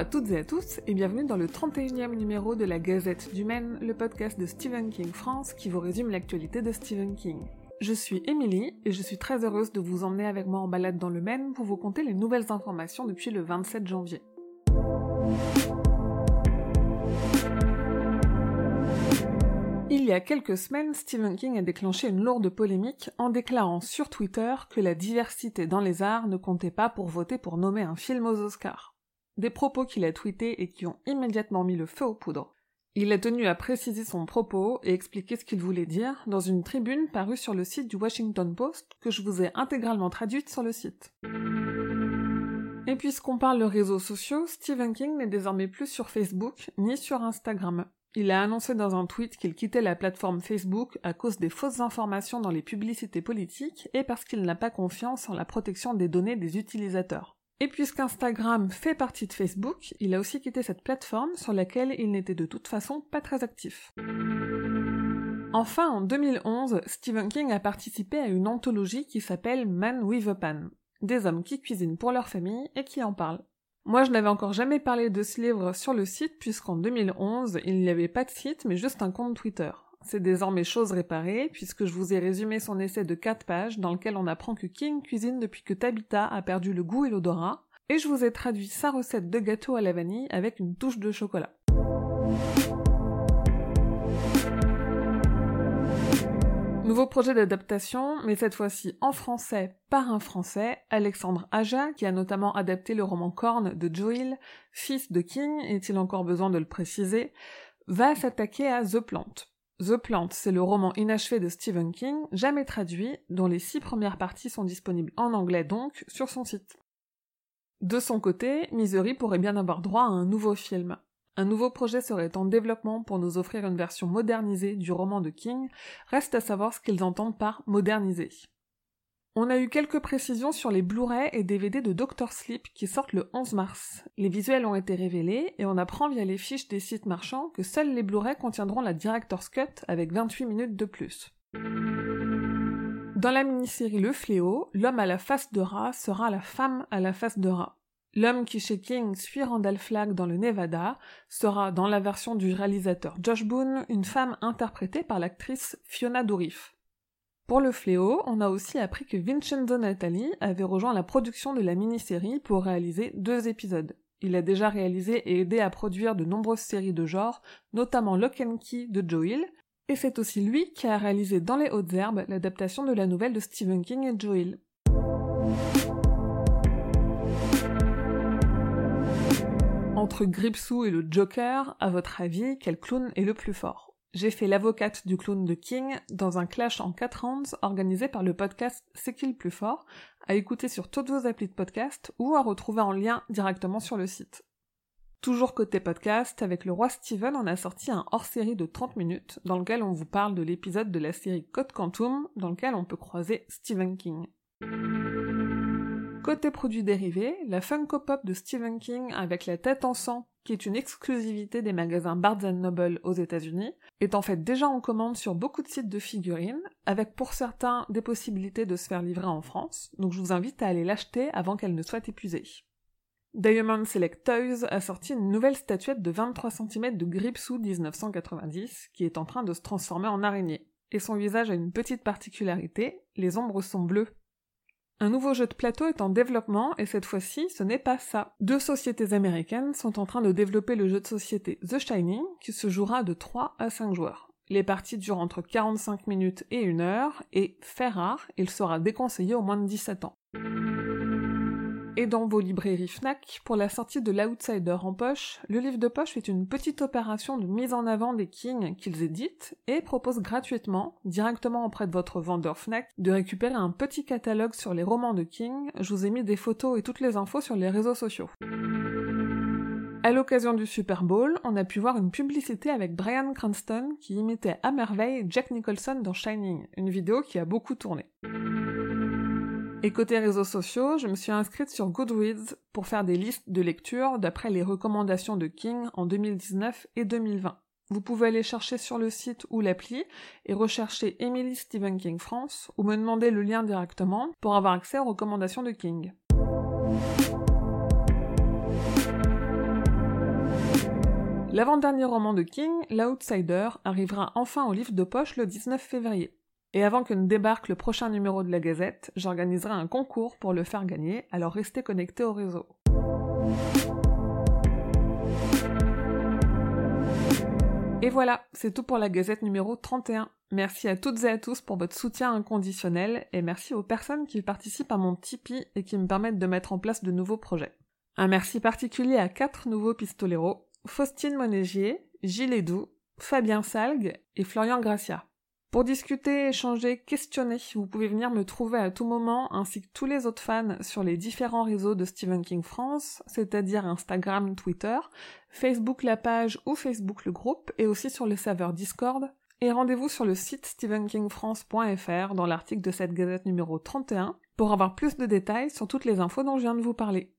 à toutes et à tous et bienvenue dans le 31e numéro de la Gazette du Maine, le podcast de Stephen King France qui vous résume l'actualité de Stephen King. Je suis Émilie et je suis très heureuse de vous emmener avec moi en balade dans le Maine pour vous conter les nouvelles informations depuis le 27 janvier. Il y a quelques semaines, Stephen King a déclenché une lourde polémique en déclarant sur Twitter que la diversité dans les arts ne comptait pas pour voter pour nommer un film aux Oscars. Des propos qu'il a tweetés et qui ont immédiatement mis le feu aux poudres. Il a tenu à préciser son propos et expliquer ce qu'il voulait dire dans une tribune parue sur le site du Washington Post que je vous ai intégralement traduite sur le site. Et puisqu'on parle de réseaux sociaux, Stephen King n'est désormais plus sur Facebook ni sur Instagram. Il a annoncé dans un tweet qu'il quittait la plateforme Facebook à cause des fausses informations dans les publicités politiques et parce qu'il n'a pas confiance en la protection des données des utilisateurs. Et puisqu'Instagram fait partie de Facebook, il a aussi quitté cette plateforme sur laquelle il n'était de toute façon pas très actif. Enfin, en 2011, Stephen King a participé à une anthologie qui s'appelle Man with a Pan, des hommes qui cuisinent pour leur famille et qui en parlent. Moi, je n'avais encore jamais parlé de ce livre sur le site puisqu'en 2011, il n'y avait pas de site mais juste un compte Twitter. C'est désormais chose réparée puisque je vous ai résumé son essai de 4 pages dans lequel on apprend que King cuisine depuis que Tabitha a perdu le goût et l'odorat, et je vous ai traduit sa recette de gâteau à la vanille avec une touche de chocolat. Nouveau projet d'adaptation, mais cette fois-ci en français par un français, Alexandre Aja, qui a notamment adapté le roman Korn de Joel, fils de King, est-il encore besoin de le préciser, va s'attaquer à The Plant. The Plant, c'est le roman inachevé de Stephen King, jamais traduit, dont les six premières parties sont disponibles en anglais donc, sur son site. De son côté, Misery pourrait bien avoir droit à un nouveau film. Un nouveau projet serait en développement pour nous offrir une version modernisée du roman de King, reste à savoir ce qu'ils entendent par moderniser. On a eu quelques précisions sur les Blu-ray et DVD de Doctor Sleep qui sortent le 11 mars. Les visuels ont été révélés et on apprend via les fiches des sites marchands que seuls les Blu-ray contiendront la Director's Cut avec 28 minutes de plus. Dans la mini-série Le Fléau, l'homme à la face de rat sera la femme à la face de rat. L'homme qui chez King suit Randall Flagg dans le Nevada sera, dans la version du réalisateur Josh Boone, une femme interprétée par l'actrice Fiona Dourif. Pour le fléau, on a aussi appris que Vincenzo Natali avait rejoint la production de la mini-série pour réaliser deux épisodes. Il a déjà réalisé et aidé à produire de nombreuses séries de genre, notamment Lock and Key de Joe Hill, et c'est aussi lui qui a réalisé Dans les hautes herbes l'adaptation de la nouvelle de Stephen King et Joe Hill. Entre Gripsou et le Joker, à votre avis, quel clown est le plus fort? J'ai fait l'avocate du clown de King dans un clash en 4 rounds organisé par le podcast C'est qui le plus fort, à écouter sur toutes vos applis de podcast ou à retrouver en lien directement sur le site. Toujours côté podcast, avec le roi Steven, on a sorti un hors-série de 30 minutes dans lequel on vous parle de l'épisode de la série Code Quantum dans lequel on peut croiser Stephen King. Côté produits dérivés, la Funko Pop de Stephen King avec la tête en sang, qui est une exclusivité des magasins Barnes Noble aux États-Unis, est en fait déjà en commande sur beaucoup de sites de figurines, avec pour certains des possibilités de se faire livrer en France, donc je vous invite à aller l'acheter avant qu'elle ne soit épuisée. Diamond Select Toys a sorti une nouvelle statuette de 23 cm de Gripsou 1990 qui est en train de se transformer en araignée. Et son visage a une petite particularité, les ombres sont bleues. Un nouveau jeu de plateau est en développement et cette fois-ci, ce n'est pas ça. Deux sociétés américaines sont en train de développer le jeu de société The Shining qui se jouera de 3 à 5 joueurs. Les parties durent entre 45 minutes et 1 heure et, fait rare, il sera déconseillé aux moins de 17 ans et dans vos librairies FNAC, pour la sortie de l'Outsider en poche, le livre de poche fait une petite opération de mise en avant des Kings qu'ils éditent et propose gratuitement, directement auprès de votre vendeur FNAC, de récupérer un petit catalogue sur les romans de King. Je vous ai mis des photos et toutes les infos sur les réseaux sociaux. À l'occasion du Super Bowl, on a pu voir une publicité avec Brian Cranston qui imitait à merveille Jack Nicholson dans Shining, une vidéo qui a beaucoup tourné. Et côté réseaux sociaux, je me suis inscrite sur Goodreads pour faire des listes de lecture d'après les recommandations de King en 2019 et 2020. Vous pouvez aller chercher sur le site ou l'appli et rechercher Emily Stephen King France ou me demander le lien directement pour avoir accès aux recommandations de King. L'avant-dernier roman de King, L'Outsider, arrivera enfin au livre de poche le 19 février. Et avant que ne débarque le prochain numéro de la Gazette, j'organiserai un concours pour le faire gagner, alors restez connectés au réseau. Et voilà, c'est tout pour la Gazette numéro 31. Merci à toutes et à tous pour votre soutien inconditionnel et merci aux personnes qui participent à mon Tipeee et qui me permettent de mettre en place de nouveaux projets. Un merci particulier à quatre nouveaux pistoleros, Faustine Monégier, Gilles Edou, Fabien Salgue et Florian Gracia. Pour discuter, échanger, questionner, vous pouvez venir me trouver à tout moment ainsi que tous les autres fans sur les différents réseaux de Stephen King France, c'est-à-dire Instagram, Twitter, Facebook la page ou Facebook le groupe et aussi sur le serveur Discord. Et rendez-vous sur le site stephenkingfrance.fr dans l'article de cette gazette numéro 31 pour avoir plus de détails sur toutes les infos dont je viens de vous parler.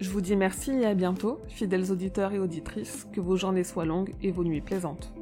Je vous dis merci et à bientôt, fidèles auditeurs et auditrices, que vos journées soient longues et vos nuits plaisantes.